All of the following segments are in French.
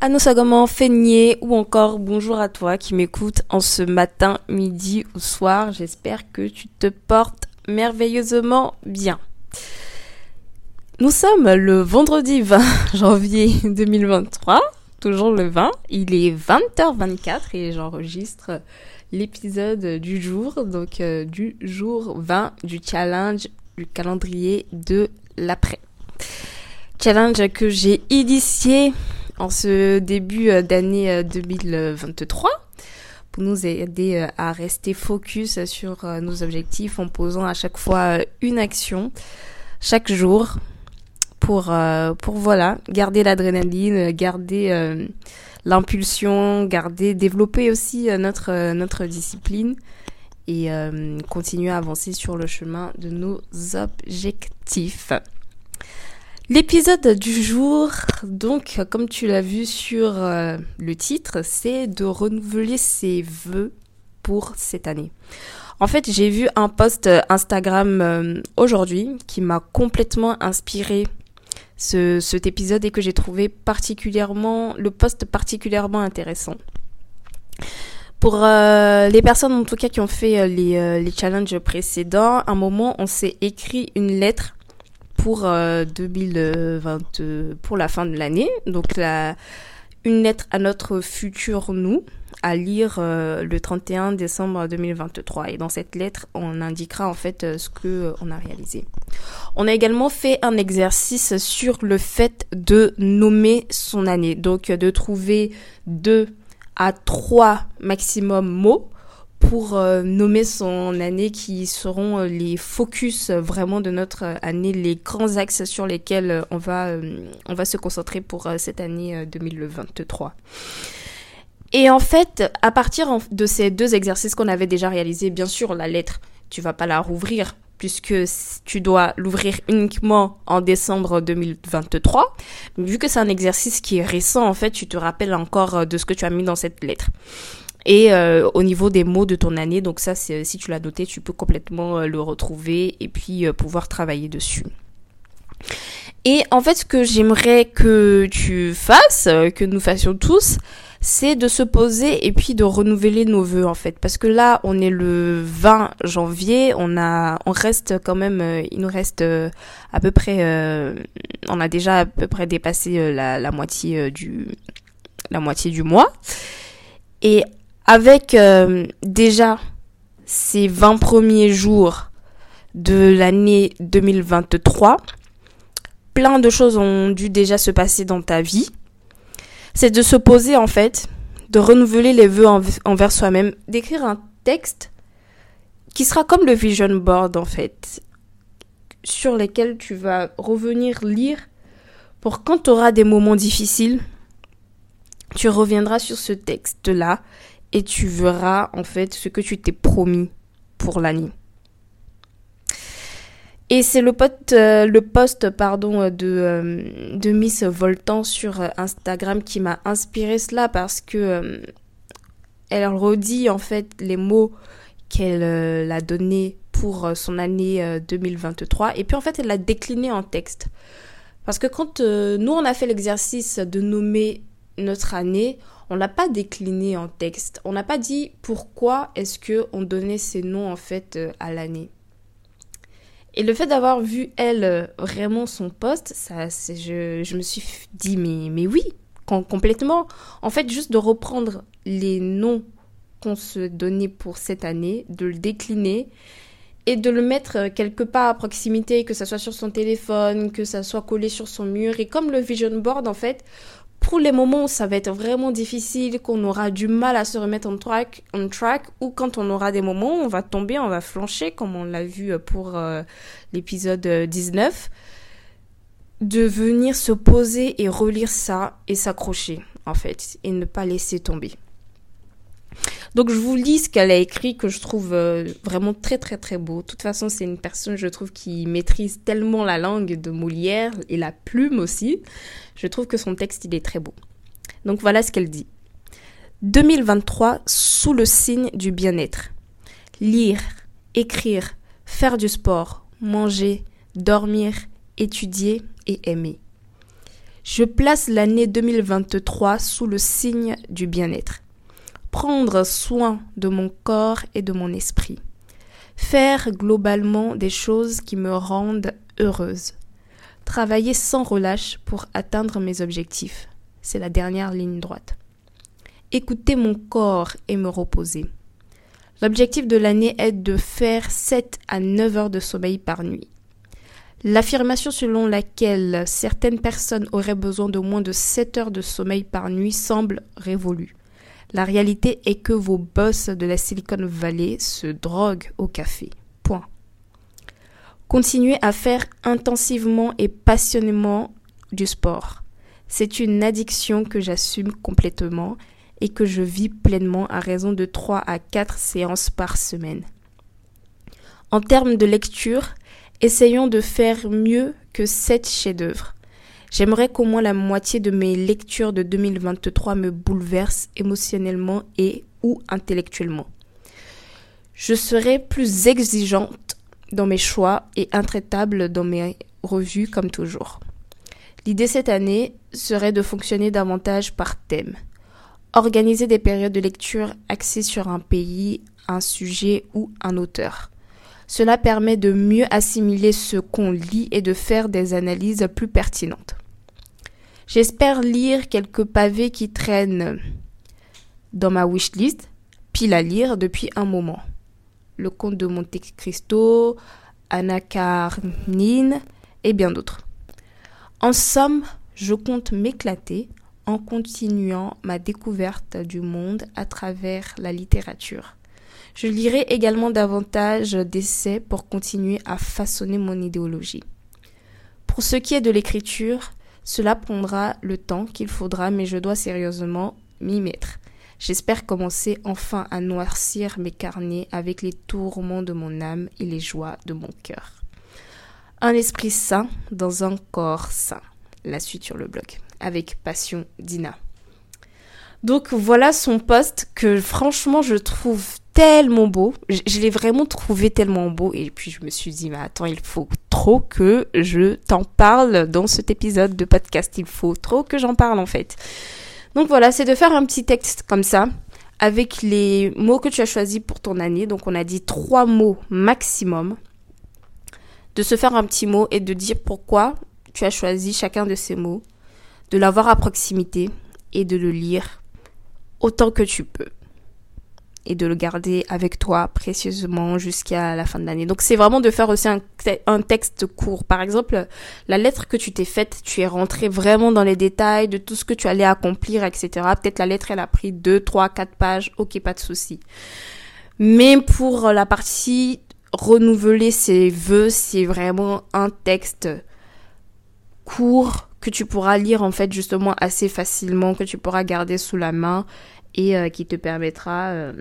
Anosagama Feigné ou encore bonjour à toi qui m'écoute en ce matin, midi ou soir. J'espère que tu te portes merveilleusement bien. Nous sommes le vendredi 20 janvier 2023, toujours le 20. Il est 20h24 et j'enregistre l'épisode du jour, donc euh, du jour 20 du challenge du calendrier de l'après. Challenge que j'ai initié en ce début euh, d'année 2023 euh, pour nous aider euh, à rester focus sur nos objectifs en posant à chaque fois une action chaque jour pour voilà garder l'adrénaline garder l'impulsion garder développer aussi notre discipline et continuer à avancer sur le chemin de nos objectifs L'épisode du jour, donc, comme tu l'as vu sur euh, le titre, c'est de renouveler ses vœux pour cette année. En fait, j'ai vu un post Instagram euh, aujourd'hui qui m'a complètement inspiré ce, cet épisode et que j'ai trouvé particulièrement, le post particulièrement intéressant. Pour euh, les personnes en tout cas qui ont fait les, les challenges précédents, à un moment on s'est écrit une lettre pour 2020, euh, pour la fin de l'année. Donc la, une lettre à notre futur nous à lire euh, le 31 décembre 2023 et dans cette lettre on indiquera en fait euh, ce que on a réalisé. On a également fait un exercice sur le fait de nommer son année donc de trouver deux à trois maximum mots pour euh, nommer son année qui seront euh, les focus euh, vraiment de notre année, les grands axes sur lesquels on va, on va se concentrer pour cette année 2023. Et en fait, à partir de ces deux exercices qu'on avait déjà réalisés, bien sûr, la lettre, tu vas pas la rouvrir puisque tu dois l'ouvrir uniquement en décembre 2023. Vu que c'est un exercice qui est récent, en fait, tu te rappelles encore de ce que tu as mis dans cette lettre et euh, au niveau des mots de ton année. Donc ça, si tu l'as noté, tu peux complètement euh, le retrouver et puis euh, pouvoir travailler dessus. Et en fait, ce que j'aimerais que tu fasses, que nous fassions tous, c'est de se poser et puis de renouveler nos vœux en fait parce que là on est le 20 janvier on a on reste quand même il nous reste à peu près on a déjà à peu près dépassé la, la moitié du la moitié du mois et avec euh, déjà ces 20 premiers jours de l'année 2023, plein de choses ont dû déjà se passer dans ta vie. C'est de se poser en fait, de renouveler les vœux envers soi-même, d'écrire un texte qui sera comme le vision board en fait, sur lesquels tu vas revenir lire pour quand tu auras des moments difficiles, tu reviendras sur ce texte-là et tu verras en fait ce que tu t'es promis pour l'année. Et c'est le, euh, post pardon, de, euh, de Miss Voltan sur Instagram qui m'a inspiré cela parce que elle redit en fait les mots qu'elle euh, a donnés pour euh, son année 2023 et puis en fait elle l'a décliné en texte. Parce que quand nous on a fait l'exercice de nommer notre année, on l'a pas décliné en texte. On n'a pas dit pourquoi est-ce que on donnait ces noms en fait à l'année. Et le fait d'avoir vu elle vraiment son poste, ça, je, je me suis dit mais mais oui, complètement. En fait, juste de reprendre les noms qu'on se donnait pour cette année, de le décliner et de le mettre quelque part à proximité, que ça soit sur son téléphone, que ça soit collé sur son mur. Et comme le vision board, en fait, pour les moments où ça va être vraiment difficile, qu'on aura du mal à se remettre en track, on track, ou quand on aura des moments où on va tomber, on va flancher, comme on l'a vu pour euh, l'épisode 19, de venir se poser et relire ça et s'accrocher, en fait, et ne pas laisser tomber. Donc je vous lis ce qu'elle a écrit que je trouve euh, vraiment très très très beau. De toute façon, c'est une personne, je trouve, qui maîtrise tellement la langue de Molière et la plume aussi. Je trouve que son texte, il est très beau. Donc voilà ce qu'elle dit. 2023 sous le signe du bien-être. Lire, écrire, faire du sport, manger, dormir, étudier et aimer. Je place l'année 2023 sous le signe du bien-être. Prendre soin de mon corps et de mon esprit. Faire globalement des choses qui me rendent heureuse. Travailler sans relâche pour atteindre mes objectifs. C'est la dernière ligne droite. Écouter mon corps et me reposer. L'objectif de l'année est de faire 7 à 9 heures de sommeil par nuit. L'affirmation selon laquelle certaines personnes auraient besoin de moins de 7 heures de sommeil par nuit semble révolue. La réalité est que vos boss de la Silicon Valley se droguent au café. Point. Continuez à faire intensivement et passionnément du sport. C'est une addiction que j'assume complètement et que je vis pleinement à raison de 3 à 4 séances par semaine. En termes de lecture, Essayons de faire mieux que sept chefs-d'œuvre. J'aimerais qu'au moins la moitié de mes lectures de 2023 me bouleversent émotionnellement et ou intellectuellement. Je serai plus exigeante dans mes choix et intraitable dans mes revues comme toujours. L'idée cette année serait de fonctionner davantage par thème. Organiser des périodes de lecture axées sur un pays, un sujet ou un auteur. Cela permet de mieux assimiler ce qu'on lit et de faire des analyses plus pertinentes. J'espère lire quelques pavés qui traînent dans ma wishlist, pile à lire depuis un moment. Le conte de Monte Cristo, Anna Karenine et bien d'autres. En somme, je compte m'éclater en continuant ma découverte du monde à travers la littérature. Je lirai également davantage d'essais pour continuer à façonner mon idéologie. Pour ce qui est de l'écriture, cela prendra le temps qu'il faudra, mais je dois sérieusement m'y mettre. J'espère commencer enfin à noircir mes carnets avec les tourments de mon âme et les joies de mon cœur. Un esprit sain dans un corps sain. La suite sur le blog. Avec passion, Dina. Donc voilà son poste que franchement je trouve tellement beau. Je, l'ai vraiment trouvé tellement beau. Et puis je me suis dit, mais attends, il faut trop que je t'en parle dans cet épisode de podcast. Il faut trop que j'en parle en fait. Donc voilà, c'est de faire un petit texte comme ça avec les mots que tu as choisis pour ton année. Donc on a dit trois mots maximum. De se faire un petit mot et de dire pourquoi tu as choisi chacun de ces mots. De l'avoir à proximité et de le lire autant que tu peux et de le garder avec toi précieusement jusqu'à la fin de l'année. Donc c'est vraiment de faire aussi un, texte court. Par exemple, la lettre que tu t'es faite, tu es rentré vraiment dans les détails de tout ce que tu allais accomplir, etc. Peut-être la lettre, elle a pris deux, trois, quatre pages. Ok, pas de souci. Mais pour la partie renouveler ses vœux, c'est vraiment un texte court que tu pourras lire en fait justement assez facilement, que tu pourras garder sous la main et euh, qui te permettra euh,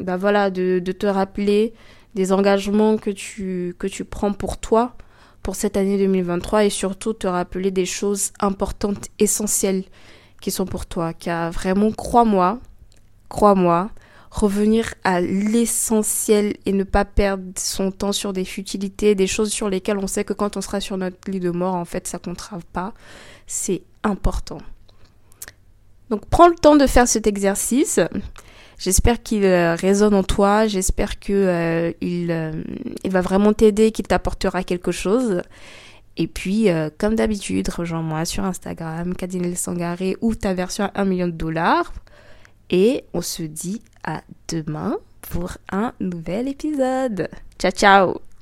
bah voilà, de, te rappeler des engagements que tu, que tu prends pour toi pour cette année 2023 et surtout te rappeler des choses importantes, essentielles qui sont pour toi. Car vraiment, crois-moi, crois-moi, revenir à l'essentiel et ne pas perdre son temps sur des futilités, des choses sur lesquelles on sait que quand on sera sur notre lit de mort, en fait, ça comptera pas. C'est important. Donc prends le temps de faire cet exercice. J'espère qu'il euh, résonne en toi, j'espère que euh, euh, va vraiment t'aider, qu'il t'apportera quelque chose. Et puis, comme d'habitude, rejoins-moi sur Instagram, Kadinel Sangaré ou ta version à 1 million de dollars. Et on se dit à demain pour un nouvel épisode. Ciao ciao